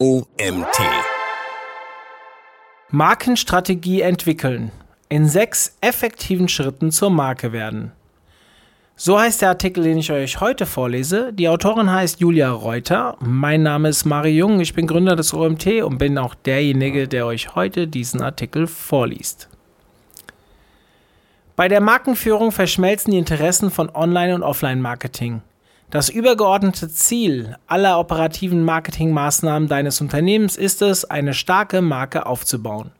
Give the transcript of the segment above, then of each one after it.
OMT. Markenstrategie entwickeln. In sechs effektiven Schritten zur Marke werden. So heißt der Artikel, den ich euch heute vorlese. Die Autorin heißt Julia Reuter. Mein Name ist Mari Jung. Ich bin Gründer des OMT und bin auch derjenige, der euch heute diesen Artikel vorliest. Bei der Markenführung verschmelzen die Interessen von Online- und Offline-Marketing. Das übergeordnete Ziel aller operativen Marketingmaßnahmen deines Unternehmens ist es, eine starke Marke aufzubauen.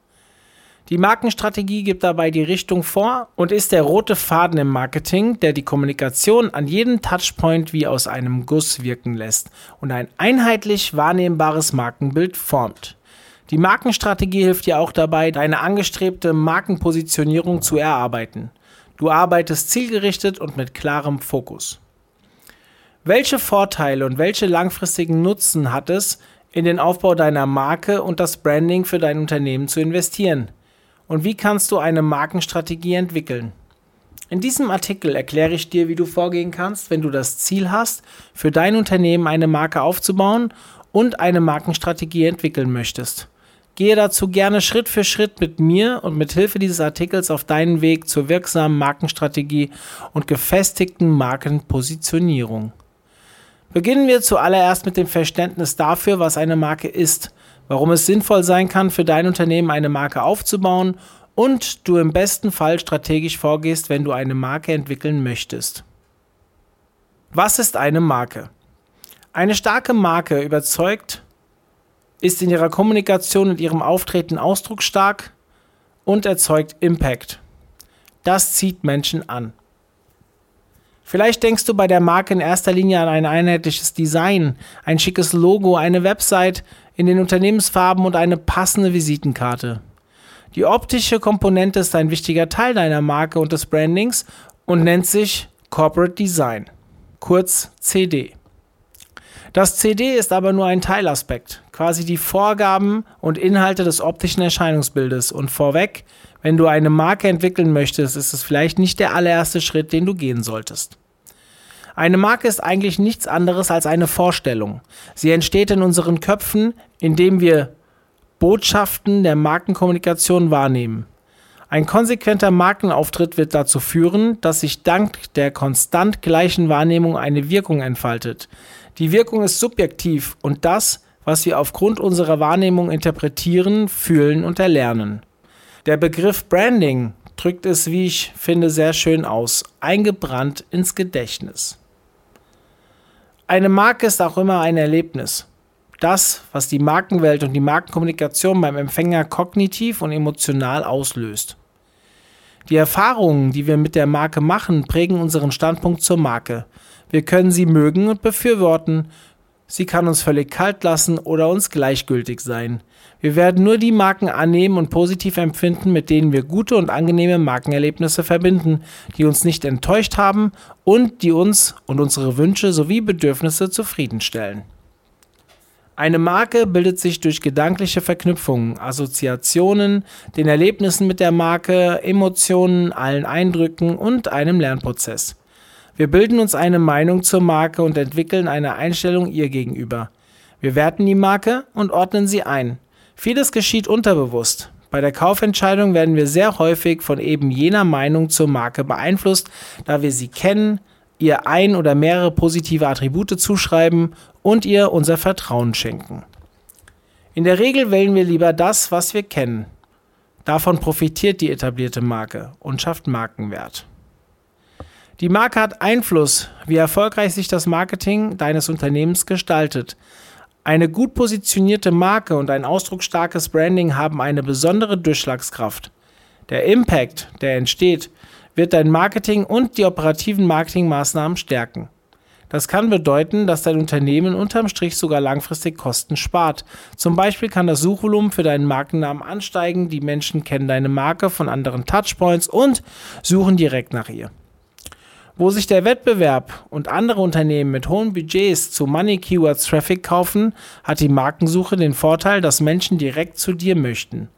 Die Markenstrategie gibt dabei die Richtung vor und ist der rote Faden im Marketing, der die Kommunikation an jedem Touchpoint wie aus einem Guss wirken lässt und ein einheitlich wahrnehmbares Markenbild formt. Die Markenstrategie hilft dir auch dabei, deine angestrebte Markenpositionierung zu erarbeiten. Du arbeitest zielgerichtet und mit klarem Fokus. Welche Vorteile und welche langfristigen Nutzen hat es, in den Aufbau deiner Marke und das Branding für dein Unternehmen zu investieren? Und wie kannst du eine Markenstrategie entwickeln? In diesem Artikel erkläre ich dir, wie du vorgehen kannst, wenn du das Ziel hast, für dein Unternehmen eine Marke aufzubauen und eine Markenstrategie entwickeln möchtest. Gehe dazu gerne Schritt für Schritt mit mir und mit Hilfe dieses Artikels auf deinen Weg zur wirksamen Markenstrategie und gefestigten Markenpositionierung. Beginnen wir zuallererst mit dem Verständnis dafür, was eine Marke ist, warum es sinnvoll sein kann, für dein Unternehmen eine Marke aufzubauen und du im besten Fall strategisch vorgehst, wenn du eine Marke entwickeln möchtest. Was ist eine Marke? Eine starke Marke überzeugt, ist in ihrer Kommunikation und ihrem Auftreten ausdrucksstark und erzeugt Impact. Das zieht Menschen an. Vielleicht denkst du bei der Marke in erster Linie an ein einheitliches Design, ein schickes Logo, eine Website in den Unternehmensfarben und eine passende Visitenkarte. Die optische Komponente ist ein wichtiger Teil deiner Marke und des Brandings und nennt sich Corporate Design, kurz CD. Das CD ist aber nur ein Teilaspekt, quasi die Vorgaben und Inhalte des optischen Erscheinungsbildes. Und vorweg, wenn du eine Marke entwickeln möchtest, ist es vielleicht nicht der allererste Schritt, den du gehen solltest. Eine Marke ist eigentlich nichts anderes als eine Vorstellung. Sie entsteht in unseren Köpfen, indem wir Botschaften der Markenkommunikation wahrnehmen. Ein konsequenter Markenauftritt wird dazu führen, dass sich dank der konstant gleichen Wahrnehmung eine Wirkung entfaltet. Die Wirkung ist subjektiv und das, was wir aufgrund unserer Wahrnehmung interpretieren, fühlen und erlernen. Der Begriff Branding drückt es, wie ich finde, sehr schön aus, eingebrannt ins Gedächtnis. Eine Marke ist auch immer ein Erlebnis. Das, was die Markenwelt und die Markenkommunikation beim Empfänger kognitiv und emotional auslöst. Die Erfahrungen, die wir mit der Marke machen, prägen unseren Standpunkt zur Marke. Wir können sie mögen und befürworten, Sie kann uns völlig kalt lassen oder uns gleichgültig sein. Wir werden nur die Marken annehmen und positiv empfinden, mit denen wir gute und angenehme Markenerlebnisse verbinden, die uns nicht enttäuscht haben und die uns und unsere Wünsche sowie Bedürfnisse zufriedenstellen. Eine Marke bildet sich durch gedankliche Verknüpfungen, Assoziationen, den Erlebnissen mit der Marke, Emotionen, allen Eindrücken und einem Lernprozess. Wir bilden uns eine Meinung zur Marke und entwickeln eine Einstellung ihr gegenüber. Wir werten die Marke und ordnen sie ein. Vieles geschieht unterbewusst. Bei der Kaufentscheidung werden wir sehr häufig von eben jener Meinung zur Marke beeinflusst, da wir sie kennen, ihr ein oder mehrere positive Attribute zuschreiben und ihr unser Vertrauen schenken. In der Regel wählen wir lieber das, was wir kennen. Davon profitiert die etablierte Marke und schafft Markenwert. Die Marke hat Einfluss, wie erfolgreich sich das Marketing deines Unternehmens gestaltet. Eine gut positionierte Marke und ein ausdrucksstarkes Branding haben eine besondere Durchschlagskraft. Der Impact, der entsteht, wird dein Marketing und die operativen Marketingmaßnahmen stärken. Das kann bedeuten, dass dein Unternehmen unterm Strich sogar langfristig Kosten spart. Zum Beispiel kann das Suchvolumen für deinen Markennamen ansteigen, die Menschen kennen deine Marke von anderen Touchpoints und suchen direkt nach ihr. Wo sich der Wettbewerb und andere Unternehmen mit hohen Budgets zu Money Keywords Traffic kaufen, hat die Markensuche den Vorteil, dass Menschen direkt zu dir möchten.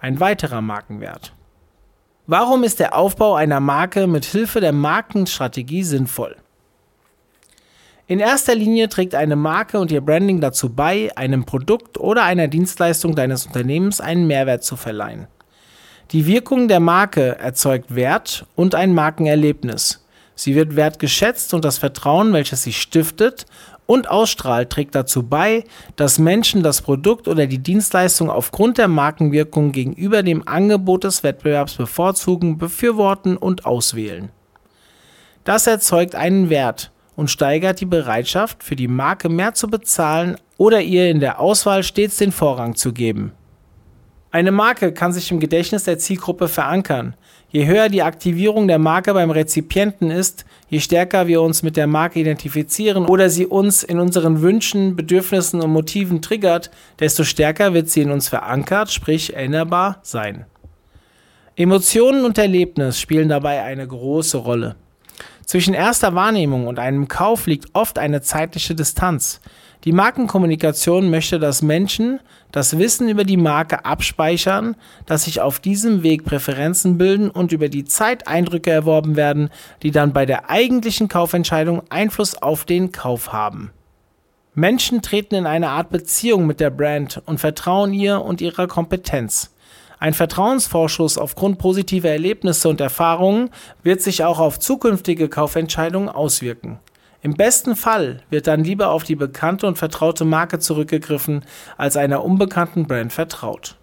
Ein weiterer Markenwert. Warum ist der Aufbau einer Marke mit Hilfe der Markenstrategie sinnvoll? In erster Linie trägt eine Marke und ihr Branding dazu bei, einem Produkt oder einer Dienstleistung deines Unternehmens einen Mehrwert zu verleihen. Die Wirkung der Marke erzeugt Wert und ein Markenerlebnis. Sie wird wertgeschätzt und das Vertrauen, welches sie stiftet und ausstrahlt, trägt dazu bei, dass Menschen das Produkt oder die Dienstleistung aufgrund der Markenwirkung gegenüber dem Angebot des Wettbewerbs bevorzugen, befürworten und auswählen. Das erzeugt einen Wert und steigert die Bereitschaft, für die Marke mehr zu bezahlen oder ihr in der Auswahl stets den Vorrang zu geben. Eine Marke kann sich im Gedächtnis der Zielgruppe verankern. Je höher die Aktivierung der Marke beim Rezipienten ist, je stärker wir uns mit der Marke identifizieren oder sie uns in unseren Wünschen, Bedürfnissen und Motiven triggert, desto stärker wird sie in uns verankert, sprich erinnerbar sein. Emotionen und Erlebnis spielen dabei eine große Rolle. Zwischen erster Wahrnehmung und einem Kauf liegt oft eine zeitliche Distanz. Die Markenkommunikation möchte, dass Menschen das Wissen über die Marke abspeichern, dass sich auf diesem Weg Präferenzen bilden und über die Zeit Eindrücke erworben werden, die dann bei der eigentlichen Kaufentscheidung Einfluss auf den Kauf haben. Menschen treten in eine Art Beziehung mit der Brand und vertrauen ihr und ihrer Kompetenz. Ein Vertrauensvorschuss aufgrund positiver Erlebnisse und Erfahrungen wird sich auch auf zukünftige Kaufentscheidungen auswirken. Im besten Fall wird dann lieber auf die bekannte und vertraute Marke zurückgegriffen, als einer unbekannten Brand vertraut.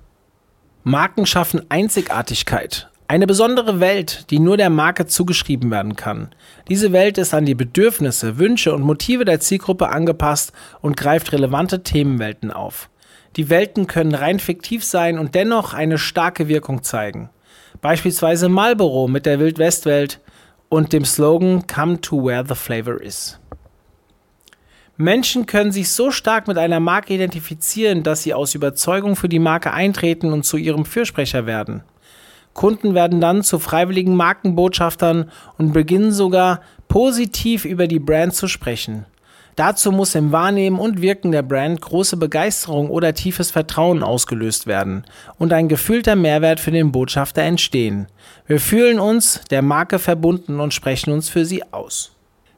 Marken schaffen Einzigartigkeit, eine besondere Welt, die nur der Marke zugeschrieben werden kann. Diese Welt ist an die Bedürfnisse, Wünsche und Motive der Zielgruppe angepasst und greift relevante Themenwelten auf. Die Welten können rein fiktiv sein und dennoch eine starke Wirkung zeigen. Beispielsweise Marlboro mit der Wildwestwelt und dem Slogan Come to where the flavor is. Menschen können sich so stark mit einer Marke identifizieren, dass sie aus Überzeugung für die Marke eintreten und zu ihrem Fürsprecher werden. Kunden werden dann zu freiwilligen Markenbotschaftern und beginnen sogar positiv über die Brand zu sprechen. Dazu muss im Wahrnehmen und Wirken der Brand große Begeisterung oder tiefes Vertrauen ausgelöst werden und ein gefühlter Mehrwert für den Botschafter entstehen. Wir fühlen uns der Marke verbunden und sprechen uns für sie aus.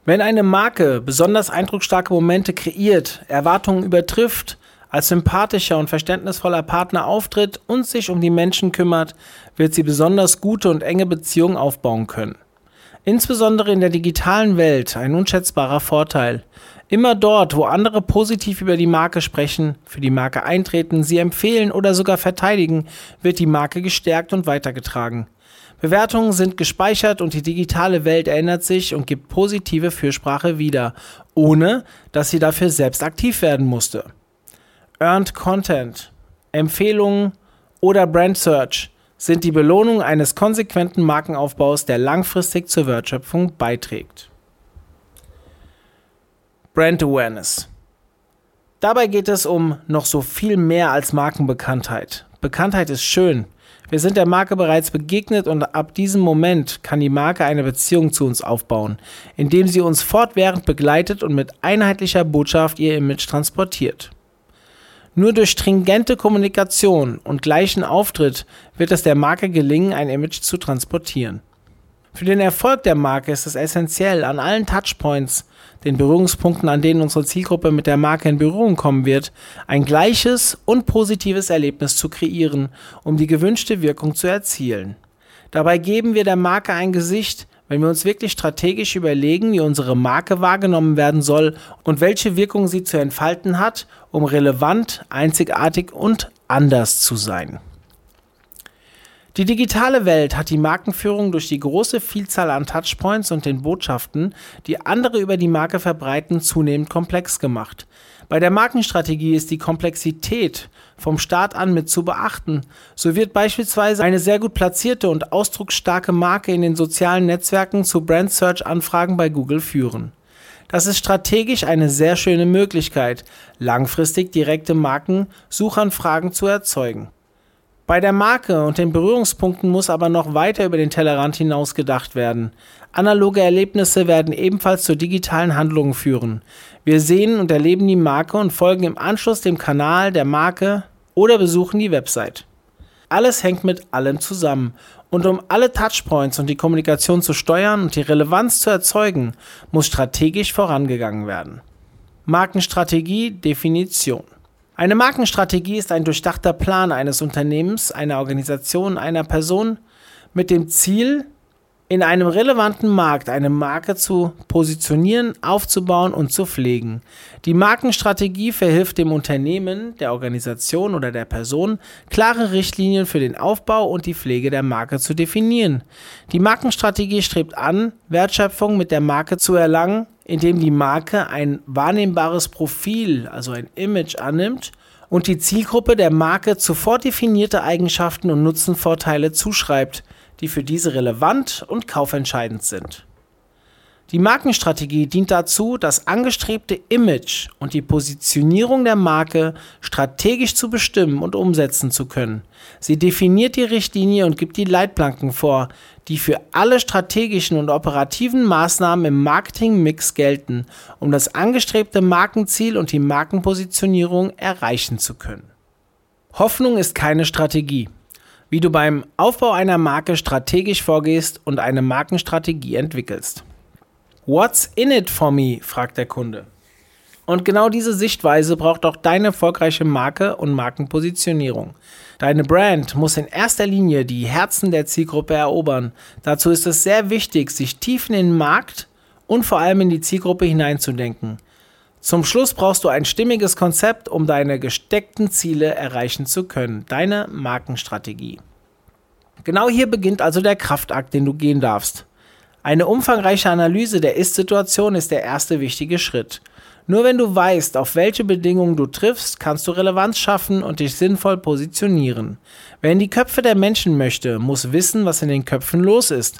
Wenn eine Marke besonders eindrucksstarke Momente kreiert, Erwartungen übertrifft, als sympathischer und verständnisvoller Partner auftritt und sich um die Menschen kümmert, wird sie besonders gute und enge Beziehungen aufbauen können. Insbesondere in der digitalen Welt ein unschätzbarer Vorteil. Immer dort, wo andere positiv über die Marke sprechen, für die Marke eintreten, sie empfehlen oder sogar verteidigen, wird die Marke gestärkt und weitergetragen. Bewertungen sind gespeichert und die digitale Welt erinnert sich und gibt positive Fürsprache wieder, ohne dass sie dafür selbst aktiv werden musste. Earned Content, Empfehlungen oder Brand Search sind die Belohnung eines konsequenten Markenaufbaus, der langfristig zur Wertschöpfung beiträgt. Brand Awareness. Dabei geht es um noch so viel mehr als Markenbekanntheit. Bekanntheit ist schön. Wir sind der Marke bereits begegnet und ab diesem Moment kann die Marke eine Beziehung zu uns aufbauen, indem sie uns fortwährend begleitet und mit einheitlicher Botschaft ihr Image transportiert. Nur durch stringente Kommunikation und gleichen Auftritt wird es der Marke gelingen, ein Image zu transportieren. Für den Erfolg der Marke ist es essentiell, an allen Touchpoints, den Berührungspunkten, an denen unsere Zielgruppe mit der Marke in Berührung kommen wird, ein gleiches und positives Erlebnis zu kreieren, um die gewünschte Wirkung zu erzielen. Dabei geben wir der Marke ein Gesicht, wenn wir uns wirklich strategisch überlegen, wie unsere Marke wahrgenommen werden soll und welche Wirkung sie zu entfalten hat, um relevant, einzigartig und anders zu sein. Die digitale Welt hat die Markenführung durch die große Vielzahl an Touchpoints und den Botschaften, die andere über die Marke verbreiten, zunehmend komplex gemacht. Bei der Markenstrategie ist die Komplexität vom Start an mit zu beachten. So wird beispielsweise eine sehr gut platzierte und ausdrucksstarke Marke in den sozialen Netzwerken zu Brand Search Anfragen bei Google führen. Das ist strategisch eine sehr schöne Möglichkeit, langfristig direkte Markensuchanfragen zu erzeugen. Bei der Marke und den Berührungspunkten muss aber noch weiter über den Tellerrand hinaus gedacht werden. Analoge Erlebnisse werden ebenfalls zu digitalen Handlungen führen. Wir sehen und erleben die Marke und folgen im Anschluss dem Kanal der Marke oder besuchen die Website. Alles hängt mit allem zusammen. Und um alle Touchpoints und die Kommunikation zu steuern und die Relevanz zu erzeugen, muss strategisch vorangegangen werden. Markenstrategie Definition Eine Markenstrategie ist ein durchdachter Plan eines Unternehmens, einer Organisation, einer Person mit dem Ziel, in einem relevanten Markt eine Marke zu positionieren, aufzubauen und zu pflegen. Die Markenstrategie verhilft dem Unternehmen, der Organisation oder der Person, klare Richtlinien für den Aufbau und die Pflege der Marke zu definieren. Die Markenstrategie strebt an, Wertschöpfung mit der Marke zu erlangen, indem die Marke ein wahrnehmbares Profil, also ein Image annimmt und die Zielgruppe der Marke zuvor definierte Eigenschaften und Nutzenvorteile zuschreibt – die für diese relevant und kaufentscheidend sind. Die Markenstrategie dient dazu, das angestrebte Image und die Positionierung der Marke strategisch zu bestimmen und umsetzen zu können. Sie definiert die Richtlinie und gibt die Leitplanken vor, die für alle strategischen und operativen Maßnahmen im Marketingmix gelten, um das angestrebte Markenziel und die Markenpositionierung erreichen zu können. Hoffnung ist keine Strategie wie du beim Aufbau einer Marke strategisch vorgehst und eine Markenstrategie entwickelst. What's in it for me? fragt der Kunde. Und genau diese Sichtweise braucht auch deine erfolgreiche Marke und Markenpositionierung. Deine Brand muss in erster Linie die Herzen der Zielgruppe erobern. Dazu ist es sehr wichtig, sich tief in den Markt und vor allem in die Zielgruppe hineinzudenken. Zum Schluss brauchst du ein stimmiges Konzept, um deine gesteckten Ziele erreichen zu können. Deine Markenstrategie. Genau hier beginnt also der Kraftakt, den du gehen darfst. Eine umfangreiche Analyse der Ist-Situation ist der erste wichtige Schritt. Nur wenn du weißt, auf welche Bedingungen du triffst, kannst du Relevanz schaffen und dich sinnvoll positionieren. Wer in die Köpfe der Menschen möchte, muss wissen, was in den Köpfen los ist.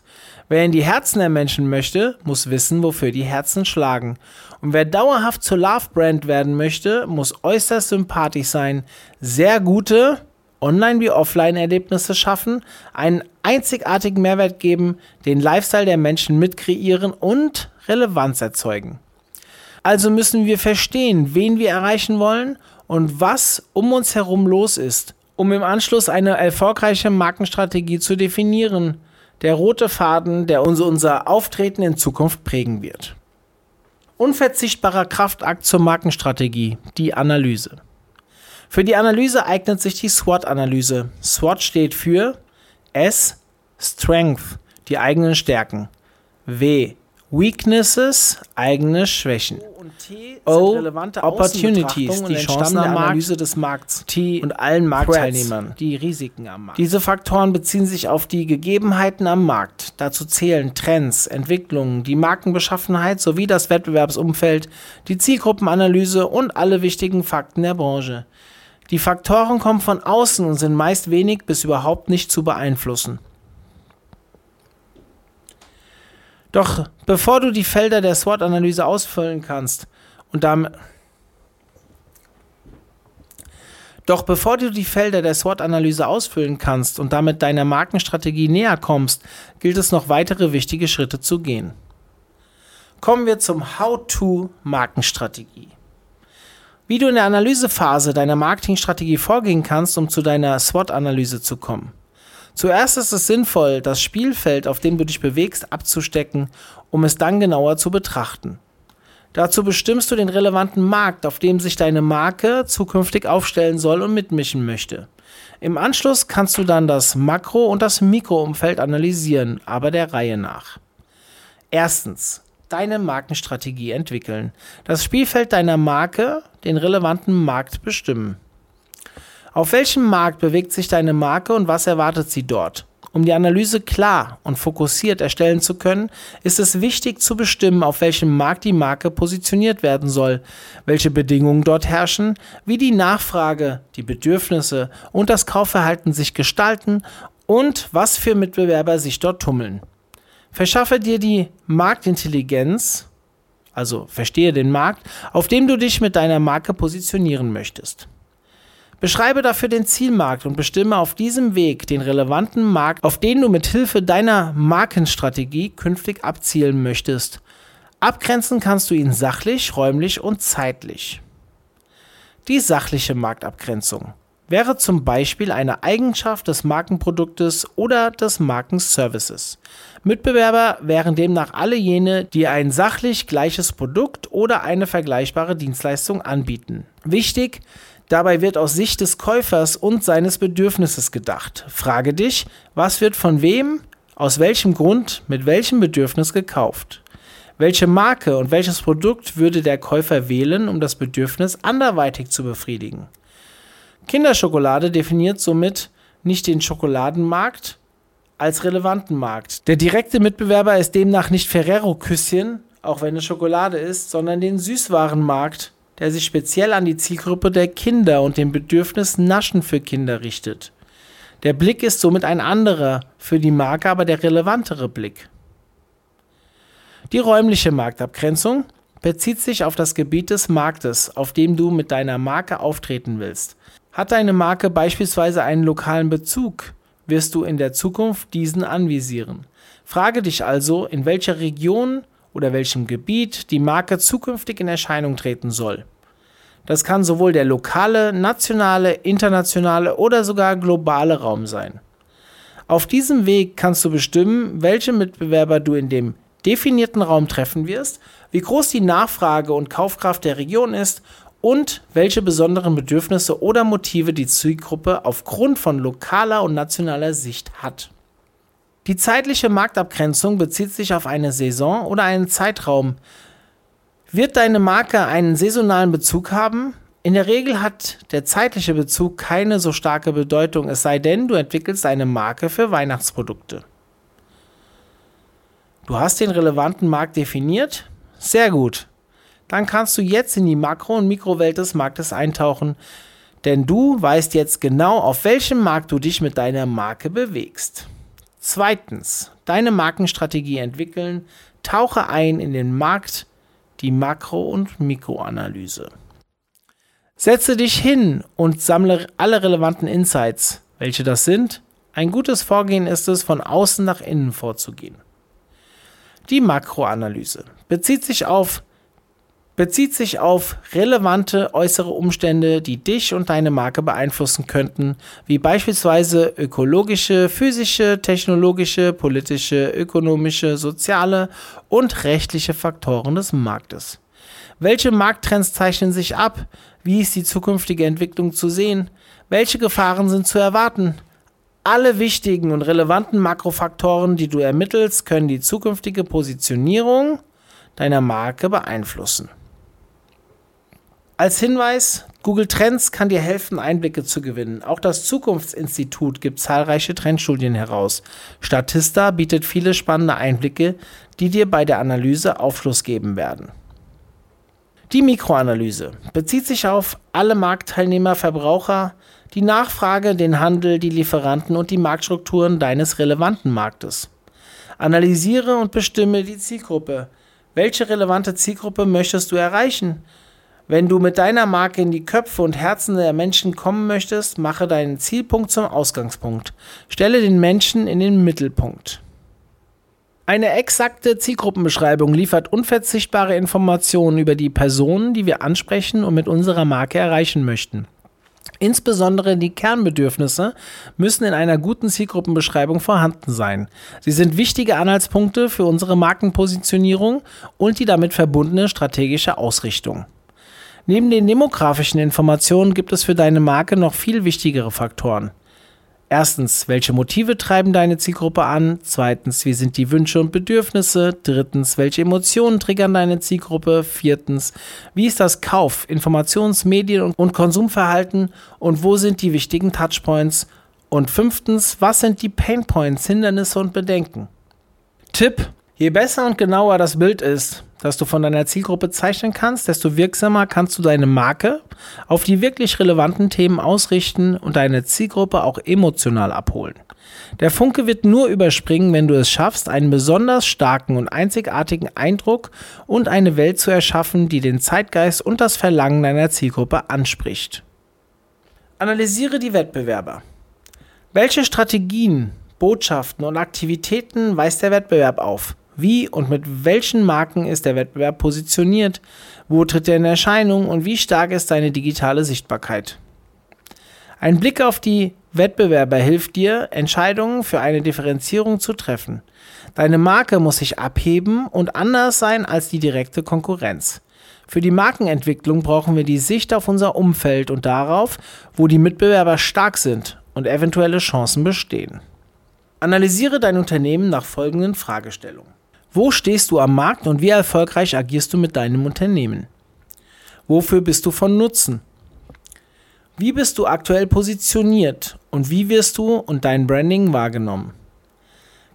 Wer in die Herzen der Menschen möchte, muss wissen, wofür die Herzen schlagen. Und wer dauerhaft zur Love Brand werden möchte, muss äußerst sympathisch sein, sehr gute Online- wie Offline-Erlebnisse schaffen, einen einzigartigen Mehrwert geben, den Lifestyle der Menschen mitkreieren und Relevanz erzeugen. Also müssen wir verstehen, wen wir erreichen wollen und was um uns herum los ist, um im Anschluss eine erfolgreiche Markenstrategie zu definieren. Der rote Faden, der uns unser Auftreten in Zukunft prägen wird. Unverzichtbarer Kraftakt zur Markenstrategie, die Analyse. Für die Analyse eignet sich die SWOT-Analyse. SWOT steht für S, Strength, die eigenen Stärken. W, Weaknesses, eigene Schwächen. O, Opportunities, die Chancen der Analyse des Markts. T und allen Marktteilnehmern. Die Risiken am Markt. Diese Faktoren beziehen sich auf die Gegebenheiten am Markt. Dazu zählen Trends, Entwicklungen, die Markenbeschaffenheit sowie das Wettbewerbsumfeld, die Zielgruppenanalyse und alle wichtigen Fakten der Branche. Die Faktoren kommen von außen und sind meist wenig bis überhaupt nicht zu beeinflussen. Doch bevor du die Felder der SWOT-Analyse ausfüllen kannst und damit Doch bevor du die Felder der SWOT-Analyse ausfüllen kannst und damit deiner Markenstrategie näher kommst, gilt es noch weitere wichtige Schritte zu gehen. Kommen wir zum How-to Markenstrategie. Wie du in der Analysephase deiner Marketingstrategie vorgehen kannst, um zu deiner SWOT-Analyse zu kommen. Zuerst ist es sinnvoll, das Spielfeld, auf dem du dich bewegst, abzustecken, um es dann genauer zu betrachten. Dazu bestimmst du den relevanten Markt, auf dem sich deine Marke zukünftig aufstellen soll und mitmischen möchte. Im Anschluss kannst du dann das Makro- und das Mikroumfeld analysieren, aber der Reihe nach. Erstens, deine Markenstrategie entwickeln. Das Spielfeld deiner Marke, den relevanten Markt bestimmen. Auf welchem Markt bewegt sich deine Marke und was erwartet sie dort? Um die Analyse klar und fokussiert erstellen zu können, ist es wichtig zu bestimmen, auf welchem Markt die Marke positioniert werden soll, welche Bedingungen dort herrschen, wie die Nachfrage, die Bedürfnisse und das Kaufverhalten sich gestalten und was für Mitbewerber sich dort tummeln. Verschaffe dir die Marktintelligenz, also verstehe den Markt, auf dem du dich mit deiner Marke positionieren möchtest. Beschreibe dafür den Zielmarkt und bestimme auf diesem Weg den relevanten Markt, auf den du mit Hilfe deiner Markenstrategie künftig abzielen möchtest. Abgrenzen kannst du ihn sachlich, räumlich und zeitlich. Die sachliche Marktabgrenzung. wäre zum Beispiel eine Eigenschaft des Markenproduktes oder des Markenservices. Mitbewerber wären demnach alle jene, die ein sachlich gleiches Produkt oder eine vergleichbare Dienstleistung anbieten. Wichtig, dabei wird aus Sicht des Käufers und seines Bedürfnisses gedacht. Frage dich, was wird von wem, aus welchem Grund, mit welchem Bedürfnis gekauft? Welche Marke und welches Produkt würde der Käufer wählen, um das Bedürfnis anderweitig zu befriedigen? Kinderschokolade definiert somit nicht den Schokoladenmarkt, als relevanten Markt. Der direkte Mitbewerber ist demnach nicht Ferrero-Küsschen, auch wenn es Schokolade ist, sondern den Süßwarenmarkt, der sich speziell an die Zielgruppe der Kinder und dem Bedürfnis Naschen für Kinder richtet. Der Blick ist somit ein anderer, für die Marke aber der relevantere Blick. Die räumliche Marktabgrenzung bezieht sich auf das Gebiet des Marktes, auf dem du mit deiner Marke auftreten willst. Hat deine Marke beispielsweise einen lokalen Bezug, wirst du in der Zukunft diesen anvisieren. Frage dich also, in welcher Region oder welchem Gebiet die Marke zukünftig in Erscheinung treten soll. Das kann sowohl der lokale, nationale, internationale oder sogar globale Raum sein. Auf diesem Weg kannst du bestimmen, welche Mitbewerber du in dem definierten Raum treffen wirst, wie groß die Nachfrage und Kaufkraft der Region ist und welche besonderen Bedürfnisse oder Motive die Zielgruppe aufgrund von lokaler und nationaler Sicht hat. Die zeitliche Marktabgrenzung bezieht sich auf eine Saison oder einen Zeitraum. Wird deine Marke einen saisonalen Bezug haben? In der Regel hat der zeitliche Bezug keine so starke Bedeutung, es sei denn, du entwickelst eine Marke für Weihnachtsprodukte. Du hast den relevanten Markt definiert? Sehr gut dann kannst du jetzt in die Makro- und Mikrowelt des Marktes eintauchen, denn du weißt jetzt genau, auf welchem Markt du dich mit deiner Marke bewegst. Zweitens, deine Markenstrategie entwickeln, tauche ein in den Markt, die Makro- und Mikroanalyse. Setze dich hin und sammle alle relevanten Insights. Welche das sind? Ein gutes Vorgehen ist es, von außen nach innen vorzugehen. Die Makroanalyse bezieht sich auf bezieht sich auf relevante äußere Umstände, die dich und deine Marke beeinflussen könnten, wie beispielsweise ökologische, physische, technologische, politische, ökonomische, soziale und rechtliche Faktoren des Marktes. Welche Markttrends zeichnen sich ab? Wie ist die zukünftige Entwicklung zu sehen? Welche Gefahren sind zu erwarten? Alle wichtigen und relevanten Makrofaktoren, die du ermittelst, können die zukünftige Positionierung deiner Marke beeinflussen. Als Hinweis, Google Trends kann dir helfen, Einblicke zu gewinnen. Auch das Zukunftsinstitut gibt zahlreiche Trendstudien heraus. Statista bietet viele spannende Einblicke, die dir bei der Analyse Aufschluss geben werden. Die Mikroanalyse bezieht sich auf alle Marktteilnehmer, Verbraucher, die Nachfrage, den Handel, die Lieferanten und die Marktstrukturen deines relevanten Marktes. Analysiere und bestimme die Zielgruppe. Welche relevante Zielgruppe möchtest du erreichen? Wenn du mit deiner Marke in die Köpfe und Herzen der Menschen kommen möchtest, mache deinen Zielpunkt zum Ausgangspunkt. Stelle den Menschen in den Mittelpunkt. Eine exakte Zielgruppenbeschreibung liefert unverzichtbare Informationen über die Personen, die wir ansprechen und mit unserer Marke erreichen möchten. Insbesondere die Kernbedürfnisse müssen in einer guten Zielgruppenbeschreibung vorhanden sein. Sie sind wichtige Anhaltspunkte für unsere Markenpositionierung und die damit verbundene strategische Ausrichtung. Neben den demografischen Informationen gibt es für deine Marke noch viel wichtigere Faktoren. Erstens, welche Motive treiben deine Zielgruppe an? Zweitens, wie sind die Wünsche und Bedürfnisse? Drittens, welche Emotionen triggern deine Zielgruppe? Viertens, wie ist das Kauf-, Informations-, Medien- und Konsumverhalten und wo sind die wichtigen Touchpoints? Und fünftens, was sind die Painpoints, Hindernisse und Bedenken? Tipp: Je besser und genauer das Bild ist, das du von deiner Zielgruppe zeichnen kannst, desto wirksamer kannst du deine Marke auf die wirklich relevanten Themen ausrichten und deine Zielgruppe auch emotional abholen. Der Funke wird nur überspringen, wenn du es schaffst, einen besonders starken und einzigartigen Eindruck und eine Welt zu erschaffen, die den Zeitgeist und das Verlangen deiner Zielgruppe anspricht. Analysiere die Wettbewerber. Welche Strategien, Botschaften und Aktivitäten weist der Wettbewerb auf? Wie und mit welchen Marken ist der Wettbewerb positioniert? Wo tritt er in Erscheinung und wie stark ist seine digitale Sichtbarkeit? Ein Blick auf die Wettbewerber hilft dir, Entscheidungen für eine Differenzierung zu treffen. Deine Marke muss sich abheben und anders sein als die direkte Konkurrenz. Für die Markenentwicklung brauchen wir die Sicht auf unser Umfeld und darauf, wo die Mitbewerber stark sind und eventuelle Chancen bestehen. Analysiere dein Unternehmen nach folgenden Fragestellungen. Wo stehst du am Markt und wie erfolgreich agierst du mit deinem Unternehmen? Wofür bist du von Nutzen? Wie bist du aktuell positioniert und wie wirst du und dein Branding wahrgenommen?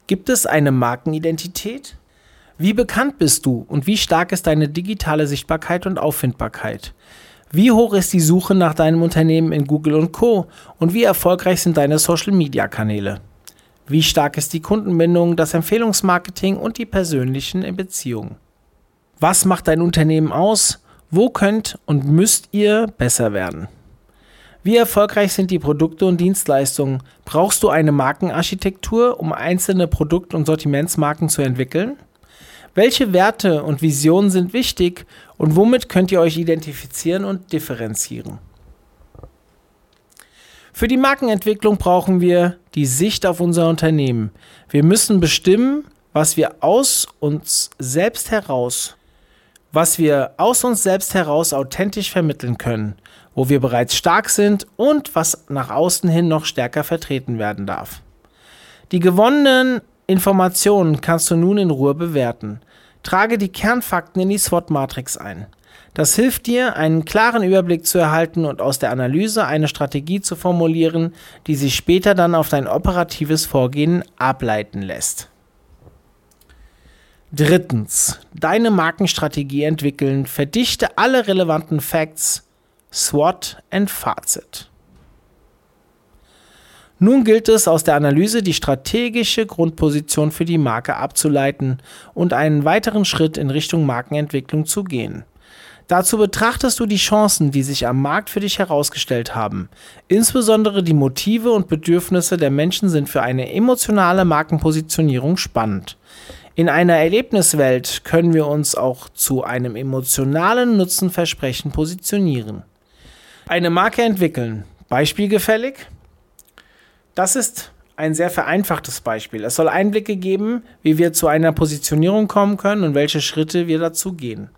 Gibt es eine Markenidentität? Wie bekannt bist du und wie stark ist deine digitale Sichtbarkeit und Auffindbarkeit? Wie hoch ist die Suche nach deinem Unternehmen in Google und Co? Und wie erfolgreich sind deine Social-Media-Kanäle? Wie stark ist die Kundenbindung, das Empfehlungsmarketing und die persönlichen Beziehungen? Was macht dein Unternehmen aus? Wo könnt und müsst ihr besser werden? Wie erfolgreich sind die Produkte und Dienstleistungen? Brauchst du eine Markenarchitektur, um einzelne Produkt- und Sortimentsmarken zu entwickeln? Welche Werte und Visionen sind wichtig und womit könnt ihr euch identifizieren und differenzieren? Für die Markenentwicklung brauchen wir die Sicht auf unser Unternehmen. Wir müssen bestimmen, was wir aus uns selbst heraus, was wir aus uns selbst heraus authentisch vermitteln können wo wir bereits stark sind und was nach außen hin noch stärker vertreten werden darf. Die gewonnenen Informationen kannst du nun in Ruhe bewerten. Trage die Kernfakten in die SWOT-Matrix ein. Das hilft dir, einen klaren Überblick zu erhalten und aus der Analyse eine Strategie zu formulieren, die sich später dann auf dein operatives Vorgehen ableiten lässt. Drittens, deine Markenstrategie entwickeln. Verdichte alle relevanten Facts SWOT und Fazit. Nun gilt es aus der Analyse die strategische Grundposition für die Marke abzuleiten und einen weiteren Schritt in Richtung Markenentwicklung zu gehen. Dazu betrachtest du die Chancen, die sich am Markt für dich herausgestellt haben. Insbesondere die Motive und Bedürfnisse der Menschen sind für eine emotionale Markenpositionierung spannend. In einer Erlebniswelt können wir uns auch zu einem emotionalen Nutzenversprechen positionieren. Eine Marke entwickeln. Beispielgefällig? Das ist ein sehr vereinfachtes Beispiel. Es soll Einblicke geben, wie wir zu einer Positionierung kommen können und welche Schritte wir dazu gehen.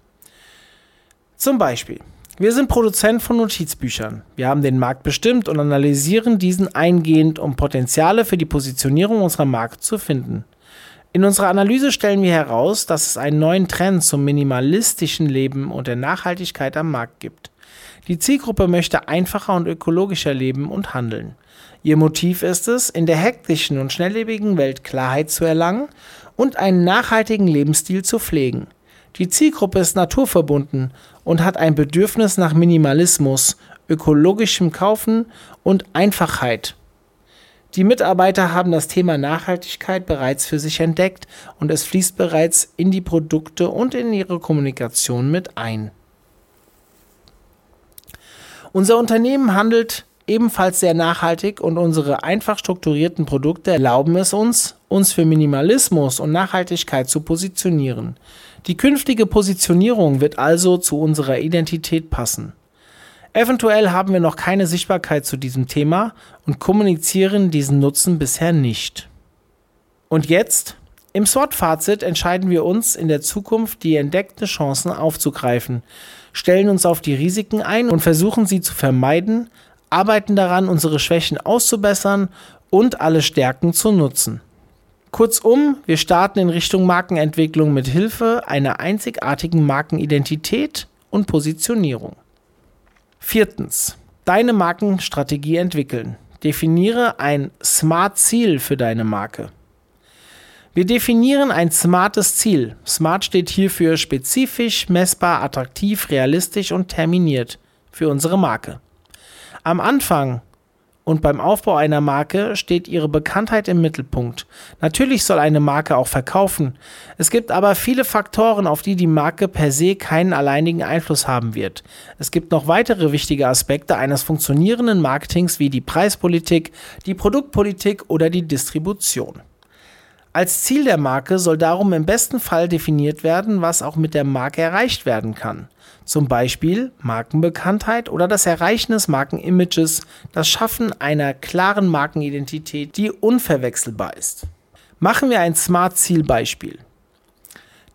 Zum Beispiel, wir sind Produzent von Notizbüchern. Wir haben den Markt bestimmt und analysieren diesen eingehend, um Potenziale für die Positionierung unserer Marke zu finden. In unserer Analyse stellen wir heraus, dass es einen neuen Trend zum minimalistischen Leben und der Nachhaltigkeit am Markt gibt. Die Zielgruppe möchte einfacher und ökologischer leben und handeln. Ihr Motiv ist es, in der hektischen und schnelllebigen Welt Klarheit zu erlangen und einen nachhaltigen Lebensstil zu pflegen. Die Zielgruppe ist naturverbunden und hat ein Bedürfnis nach Minimalismus, ökologischem Kaufen und Einfachheit. Die Mitarbeiter haben das Thema Nachhaltigkeit bereits für sich entdeckt und es fließt bereits in die Produkte und in ihre Kommunikation mit ein. Unser Unternehmen handelt ebenfalls sehr nachhaltig und unsere einfach strukturierten Produkte erlauben es uns, uns für Minimalismus und Nachhaltigkeit zu positionieren. Die künftige Positionierung wird also zu unserer Identität passen. Eventuell haben wir noch keine Sichtbarkeit zu diesem Thema und kommunizieren diesen Nutzen bisher nicht. Und jetzt? Im SWOT-Fazit entscheiden wir uns in der Zukunft, die entdeckten Chancen aufzugreifen, stellen uns auf die Risiken ein und versuchen sie zu vermeiden, arbeiten daran, unsere Schwächen auszubessern und alle Stärken zu nutzen. Kurzum, wir starten in Richtung Markenentwicklung mit Hilfe einer einzigartigen Markenidentität und Positionierung. Viertens. Deine Markenstrategie entwickeln. Definiere ein Smart-Ziel für deine Marke. Wir definieren ein smartes Ziel. Smart steht hier für spezifisch, messbar, attraktiv, realistisch und terminiert für unsere Marke. Am Anfang und beim Aufbau einer Marke steht ihre Bekanntheit im Mittelpunkt. Natürlich soll eine Marke auch verkaufen. Es gibt aber viele Faktoren, auf die die Marke per se keinen alleinigen Einfluss haben wird. Es gibt noch weitere wichtige Aspekte eines funktionierenden Marketings wie die Preispolitik, die Produktpolitik oder die Distribution. Als Ziel der Marke soll darum im besten Fall definiert werden, was auch mit der Marke erreicht werden kann. Zum Beispiel Markenbekanntheit oder das Erreichen des Markenimages, das Schaffen einer klaren Markenidentität, die unverwechselbar ist. Machen wir ein Smart-Ziel-Beispiel.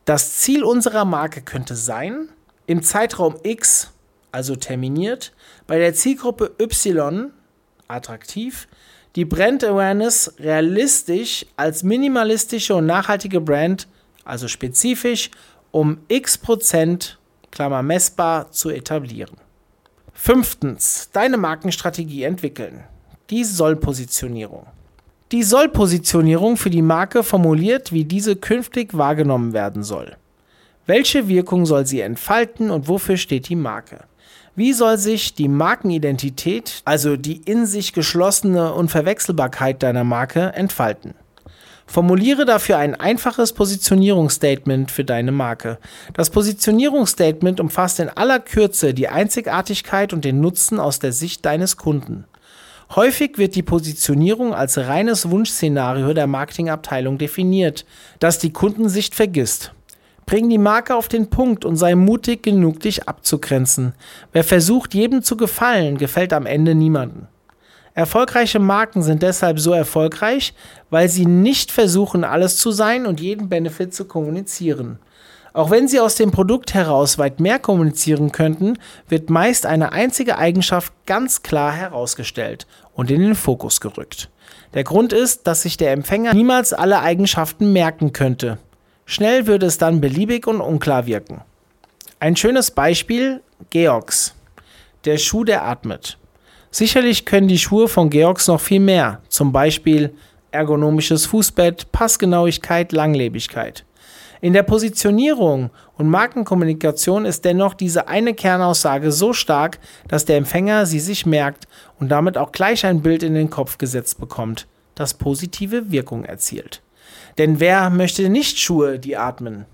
Das Ziel unserer Marke könnte sein, im Zeitraum X, also terminiert, bei der Zielgruppe Y, attraktiv, die Brand Awareness realistisch als minimalistische und nachhaltige Brand, also spezifisch, um x Prozent Klammer messbar, zu etablieren. Fünftens, deine Markenstrategie entwickeln. Die Soll-Positionierung. Die Soll-Positionierung für die Marke formuliert, wie diese künftig wahrgenommen werden soll. Welche Wirkung soll sie entfalten und wofür steht die Marke? Wie soll sich die Markenidentität, also die in sich geschlossene Unverwechselbarkeit deiner Marke, entfalten? Formuliere dafür ein einfaches Positionierungsstatement für deine Marke. Das Positionierungsstatement umfasst in aller Kürze die Einzigartigkeit und den Nutzen aus der Sicht deines Kunden. Häufig wird die Positionierung als reines Wunschszenario der Marketingabteilung definiert, das die Kundensicht vergisst. Bring die Marke auf den Punkt und sei mutig genug, dich abzugrenzen. Wer versucht, jedem zu gefallen, gefällt am Ende niemanden. Erfolgreiche Marken sind deshalb so erfolgreich, weil sie nicht versuchen, alles zu sein und jeden Benefit zu kommunizieren. Auch wenn sie aus dem Produkt heraus weit mehr kommunizieren könnten, wird meist eine einzige Eigenschaft ganz klar herausgestellt und in den Fokus gerückt. Der Grund ist, dass sich der Empfänger niemals alle Eigenschaften merken könnte. Schnell würde es dann beliebig und unklar wirken. Ein schönes Beispiel Georgs. Der Schuh, der atmet. Sicherlich können die Schuhe von Georgs noch viel mehr, zum Beispiel ergonomisches Fußbett, Passgenauigkeit, Langlebigkeit. In der Positionierung und Markenkommunikation ist dennoch diese eine Kernaussage so stark, dass der Empfänger sie sich merkt und damit auch gleich ein Bild in den Kopf gesetzt bekommt, das positive Wirkung erzielt. Denn wer möchte nicht Schuhe, die atmen?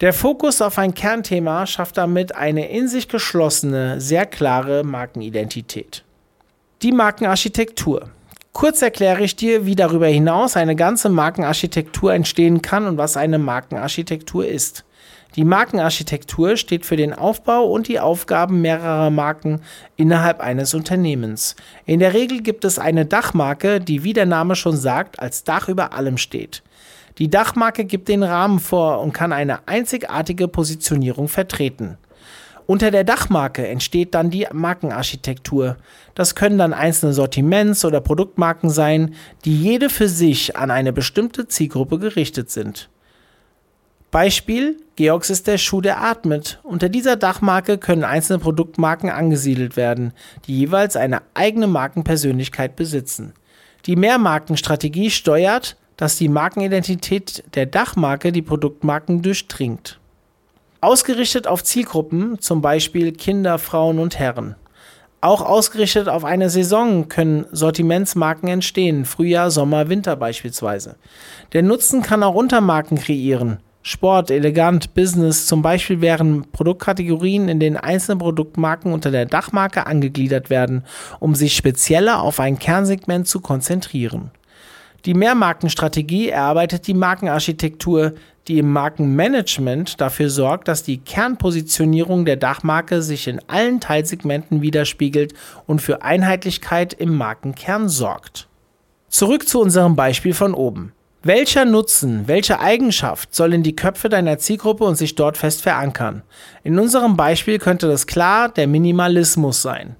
Der Fokus auf ein Kernthema schafft damit eine in sich geschlossene, sehr klare Markenidentität. Die Markenarchitektur. Kurz erkläre ich dir, wie darüber hinaus eine ganze Markenarchitektur entstehen kann und was eine Markenarchitektur ist. Die Markenarchitektur steht für den Aufbau und die Aufgaben mehrerer Marken innerhalb eines Unternehmens. In der Regel gibt es eine Dachmarke, die wie der Name schon sagt, als Dach über allem steht. Die Dachmarke gibt den Rahmen vor und kann eine einzigartige Positionierung vertreten. Unter der Dachmarke entsteht dann die Markenarchitektur. Das können dann einzelne Sortiments- oder Produktmarken sein, die jede für sich an eine bestimmte Zielgruppe gerichtet sind. Beispiel: Georgs ist der Schuh, der atmet. Unter dieser Dachmarke können einzelne Produktmarken angesiedelt werden, die jeweils eine eigene Markenpersönlichkeit besitzen. Die Mehrmarkenstrategie steuert, dass die Markenidentität der Dachmarke die Produktmarken durchdringt. Ausgerichtet auf Zielgruppen, zum Beispiel Kinder, Frauen und Herren. Auch ausgerichtet auf eine Saison können Sortimentsmarken entstehen, Frühjahr, Sommer, Winter beispielsweise. Der Nutzen kann auch Untermarken kreieren. Sport, elegant, Business zum Beispiel wären Produktkategorien, in denen einzelne Produktmarken unter der Dachmarke angegliedert werden, um sich spezieller auf ein Kernsegment zu konzentrieren. Die Mehrmarkenstrategie erarbeitet die Markenarchitektur, die im Markenmanagement dafür sorgt, dass die Kernpositionierung der Dachmarke sich in allen Teilsegmenten widerspiegelt und für Einheitlichkeit im Markenkern sorgt. Zurück zu unserem Beispiel von oben. Welcher Nutzen, welche Eigenschaft soll in die Köpfe deiner Zielgruppe und sich dort fest verankern? In unserem Beispiel könnte das klar der Minimalismus sein.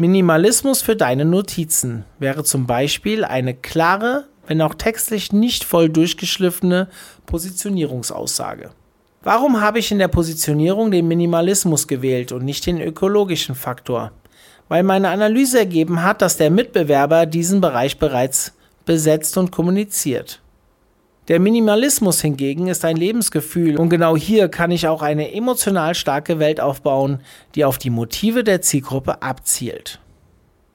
Minimalismus für deine Notizen wäre zum Beispiel eine klare, wenn auch textlich nicht voll durchgeschliffene Positionierungsaussage. Warum habe ich in der Positionierung den Minimalismus gewählt und nicht den ökologischen Faktor? Weil meine Analyse ergeben hat, dass der Mitbewerber diesen Bereich bereits besetzt und kommuniziert. Der Minimalismus hingegen ist ein Lebensgefühl und genau hier kann ich auch eine emotional starke Welt aufbauen, die auf die Motive der Zielgruppe abzielt.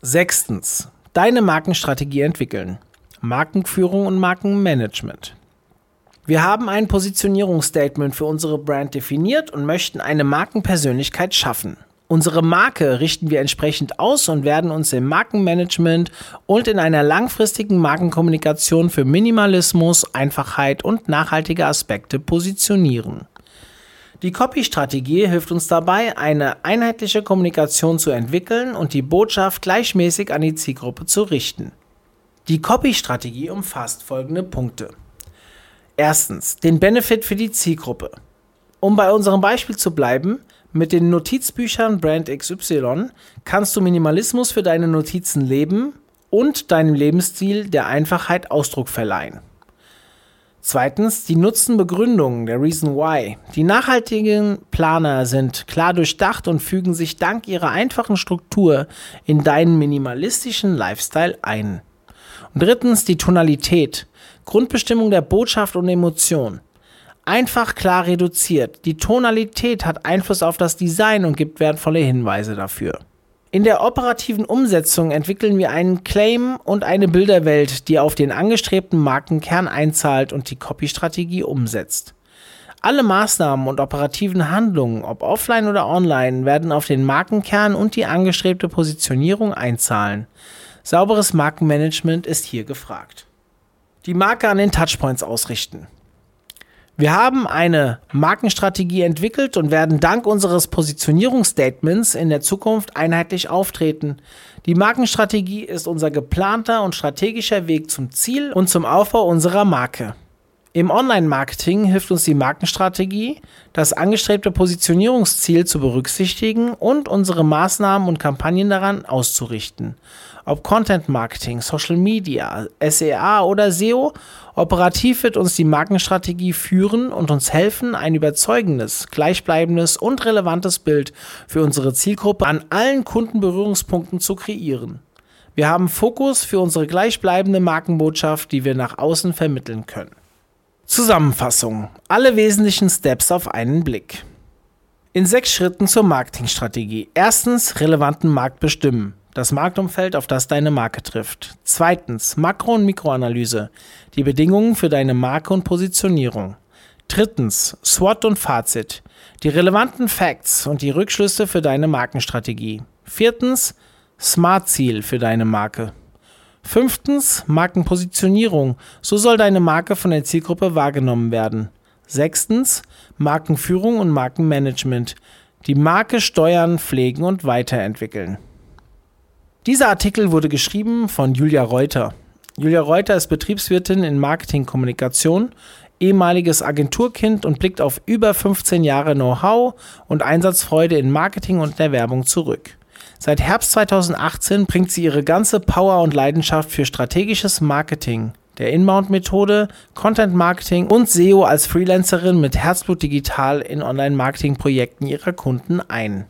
Sechstens. Deine Markenstrategie entwickeln. Markenführung und Markenmanagement. Wir haben ein Positionierungsstatement für unsere Brand definiert und möchten eine Markenpersönlichkeit schaffen. Unsere Marke richten wir entsprechend aus und werden uns im Markenmanagement und in einer langfristigen Markenkommunikation für Minimalismus, Einfachheit und nachhaltige Aspekte positionieren. Die Copy-Strategie hilft uns dabei, eine einheitliche Kommunikation zu entwickeln und die Botschaft gleichmäßig an die Zielgruppe zu richten. Die Copy-Strategie umfasst folgende Punkte. Erstens, den Benefit für die Zielgruppe. Um bei unserem Beispiel zu bleiben, mit den Notizbüchern Brand XY kannst du Minimalismus für deine Notizen leben und deinem Lebensstil der Einfachheit Ausdruck verleihen. Zweitens die Nutzenbegründung, der Reason Why. Die nachhaltigen Planer sind klar durchdacht und fügen sich dank ihrer einfachen Struktur in deinen minimalistischen Lifestyle ein. Und drittens die Tonalität, Grundbestimmung der Botschaft und Emotion. Einfach klar reduziert. Die Tonalität hat Einfluss auf das Design und gibt wertvolle Hinweise dafür. In der operativen Umsetzung entwickeln wir einen Claim und eine Bilderwelt, die auf den angestrebten Markenkern einzahlt und die Copy-Strategie umsetzt. Alle Maßnahmen und operativen Handlungen, ob offline oder online, werden auf den Markenkern und die angestrebte Positionierung einzahlen. Sauberes Markenmanagement ist hier gefragt. Die Marke an den Touchpoints ausrichten. Wir haben eine Markenstrategie entwickelt und werden dank unseres Positionierungsstatements in der Zukunft einheitlich auftreten. Die Markenstrategie ist unser geplanter und strategischer Weg zum Ziel und zum Aufbau unserer Marke. Im Online-Marketing hilft uns die Markenstrategie, das angestrebte Positionierungsziel zu berücksichtigen und unsere Maßnahmen und Kampagnen daran auszurichten. Ob Content Marketing, Social Media, SEA oder SEO, operativ wird uns die Markenstrategie führen und uns helfen, ein überzeugendes, gleichbleibendes und relevantes Bild für unsere Zielgruppe an allen Kundenberührungspunkten zu kreieren. Wir haben Fokus für unsere gleichbleibende Markenbotschaft, die wir nach außen vermitteln können. Zusammenfassung. Alle wesentlichen Steps auf einen Blick. In sechs Schritten zur Marketingstrategie. Erstens, relevanten Markt bestimmen das Marktumfeld, auf das deine Marke trifft. Zweitens, Makro- und Mikroanalyse, die Bedingungen für deine Marke und Positionierung. Drittens, SWOT und Fazit, die relevanten Facts und die Rückschlüsse für deine Markenstrategie. Viertens, Smart-Ziel für deine Marke. Fünftens, Markenpositionierung, so soll deine Marke von der Zielgruppe wahrgenommen werden. Sechstens, Markenführung und Markenmanagement, die Marke steuern, pflegen und weiterentwickeln. Dieser Artikel wurde geschrieben von Julia Reuter. Julia Reuter ist Betriebswirtin in Marketingkommunikation, ehemaliges Agenturkind und blickt auf über 15 Jahre Know-how und Einsatzfreude in Marketing und der Werbung zurück. Seit Herbst 2018 bringt sie ihre ganze Power und Leidenschaft für strategisches Marketing, der Inbound-Methode, Content-Marketing und SEO als Freelancerin mit Herzblut digital in Online-Marketing-Projekten ihrer Kunden ein.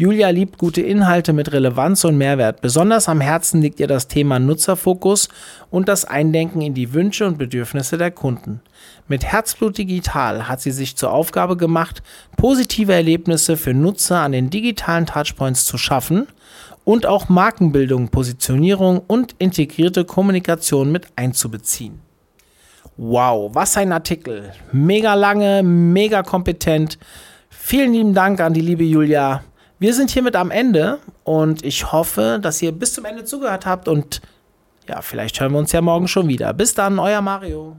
Julia liebt gute Inhalte mit Relevanz und Mehrwert. Besonders am Herzen liegt ihr das Thema Nutzerfokus und das Eindenken in die Wünsche und Bedürfnisse der Kunden. Mit Herzblut Digital hat sie sich zur Aufgabe gemacht, positive Erlebnisse für Nutzer an den digitalen Touchpoints zu schaffen und auch Markenbildung, Positionierung und integrierte Kommunikation mit einzubeziehen. Wow, was ein Artikel. Mega lange, mega kompetent. Vielen lieben Dank an die liebe Julia. Wir sind hiermit am Ende und ich hoffe, dass ihr bis zum Ende zugehört habt und ja, vielleicht hören wir uns ja morgen schon wieder. Bis dann, euer Mario.